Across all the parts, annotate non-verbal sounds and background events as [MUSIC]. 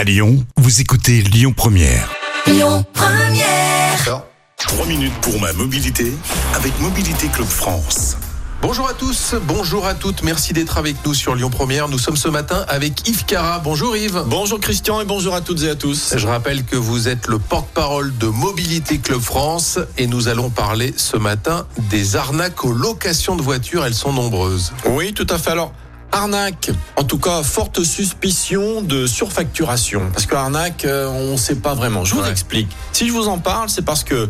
À Lyon, vous écoutez Lyon Première. Lyon Première. 3 minutes pour ma mobilité avec Mobilité Club France. Bonjour à tous, bonjour à toutes, merci d'être avec nous sur Lyon Première. Nous sommes ce matin avec Yves Cara. Bonjour Yves. Bonjour Christian et bonjour à toutes et à tous. Je rappelle que vous êtes le porte-parole de Mobilité Club France et nous allons parler ce matin des arnaques aux locations de voitures. Elles sont nombreuses. Oui, tout à fait. Alors, Arnaque, en tout cas, forte suspicion de surfacturation. Parce que arnaque, euh, on ne sait pas vraiment. Je vous Ouais. explique. Si je vous en parle, c'est parce que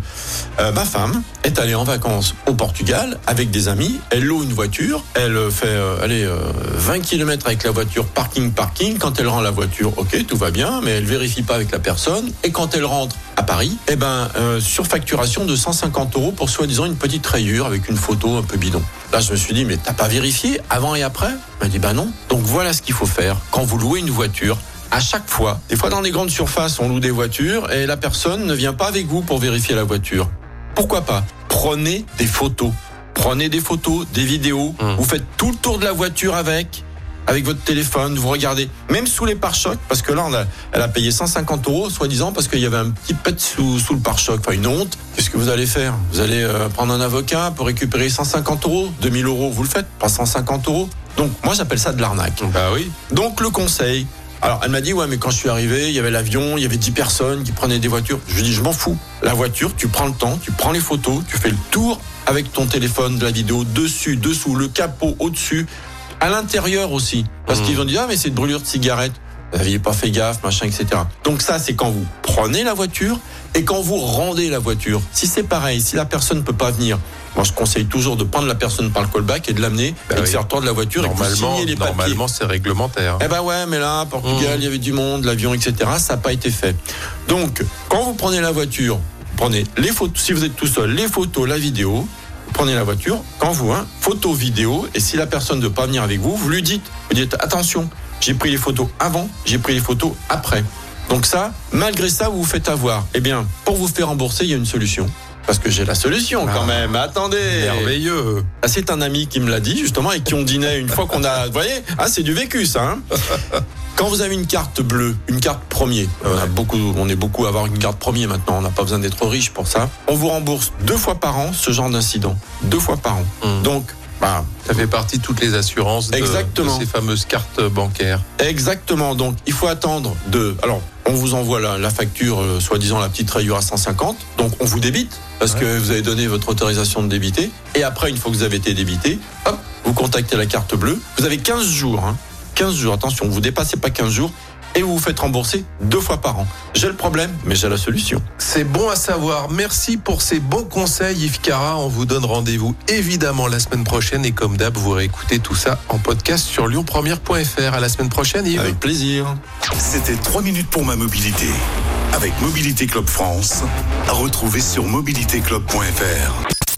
euh, ma femme est allée en vacances au Portugal avec des amis. Elle loue une voiture. Elle fait euh, allez, euh, 20 km avec la voiture, parking, parking. Quand elle rend la voiture, ok, tout va bien, mais elle vérifie pas avec la personne. Et quand elle rentre à Paris, eh ben, surfacturation de 150 euros pour soi-disant une petite rayure avec une photo un peu bidon. Là, je me suis dit, mais t'as pas vérifié avant et après? Elle m'a dit, bah non. Donc voilà ce qu'il faut faire quand vous louez une voiture. À chaque fois, des fois dans les grandes surfaces, on loue des voitures et la personne ne vient pas avec vous pour vérifier la voiture. Pourquoi pas? Prenez des photos. Prenez des photos, des vidéos. Hum. Vous faites tout le tour de la voiture avec, avec votre téléphone. Vous regardez, même sous les pare-chocs, parce que là, on a- elle a payé 150 euros, soi-disant, parce qu'il y avait un petit pet sous, sous le pare-choc. Enfin, une honte. Qu'est-ce que vous allez faire? Vous allez euh, prendre un avocat pour récupérer 150 euros, 2000 euros, vous le faites, pas 150 euros. Donc, moi, j'appelle ça de l'arnaque. Bah oui. Donc le conseil. Alors elle m'a dit ouais mais quand je suis arrivé il y avait l'avion il y avait 10 personnes qui prenaient des voitures. Je lui dis je m'en fous. La voiture tu prends le temps tu prends les photos tu fais le tour avec ton téléphone de la vidéo dessus dessous le capot au dessus à l'intérieur aussi parce Mhm. qu'ils ont dit ah mais c'est de brûlure de cigarette. Vous n'aviez pas fait gaffe machin etc. Donc ça c'est quand vous prenez la voiture et quand vous rendez la voiture. Si c'est pareil si la personne ne peut pas venir. Moi, je conseille toujours de prendre la personne par le callback et de l'amener Bah et de oui. faire tour de la voiture et de Normalement, les papiers. normalement c'est réglementaire. Eh ben ouais, mais là, Portugal, Mmh. il y avait du monde, l'avion, etc. Ça n'a pas été fait. Donc, quand vous prenez la voiture, prenez les photos, si vous êtes tout seul, les photos, la vidéo, prenez la voiture, quand vous, hein, photo, vidéo, et si la personne ne veut pas venir avec vous, vous lui dites, vous dites, attention, j'ai pris les photos avant, j'ai pris les photos après. Donc ça, malgré ça, vous vous faites avoir. Eh bien, pour vous faire rembourser, il y a une solution. Parce que j'ai la solution quand Ah. même. Attendez. Merveilleux. Ah, c'est un ami qui me l'a dit justement et qui on dînait une fois qu'on a. Vous voyez, ah, c'est du vécu ça. hein. [LAUGHS] Quand vous avez une carte bleue, une carte premier, on, a beaucoup, on est beaucoup à avoir une carte premier maintenant, on n'a pas besoin d'être riche pour ça. On vous rembourse deux fois par an ce genre d'incident. Deux fois par an. Hum. Donc, bah, Ça fait partie de toutes les assurances de, Exactement. de ces fameuses cartes bancaires. Exactement. Donc, il faut attendre de. Alors, on vous envoie la, la facture, euh, soi-disant la petite rayure à 150. Donc, on vous débite parce Ouais. que vous avez donné votre autorisation de débiter. Et après, une fois que vous avez été débité, hop, vous contactez la carte bleue. Vous avez 15 jours. Hein, 15 jours. Attention, vous dépassez pas 15 jours et vous vous faites rembourser deux fois par an. J'ai le problème, mais j'ai la solution. C'est bon à savoir. Merci pour ces bons conseils, Yves Cara. On vous donne rendez-vous évidemment la semaine prochaine. Et comme d'hab, vous réécoutez tout ça en podcast sur lyonpremière.fr. À la semaine prochaine, Yves. Avec plaisir. C'était 3 minutes pour ma mobilité avec Mobilité Club France. À retrouver sur mobilitéclub.fr.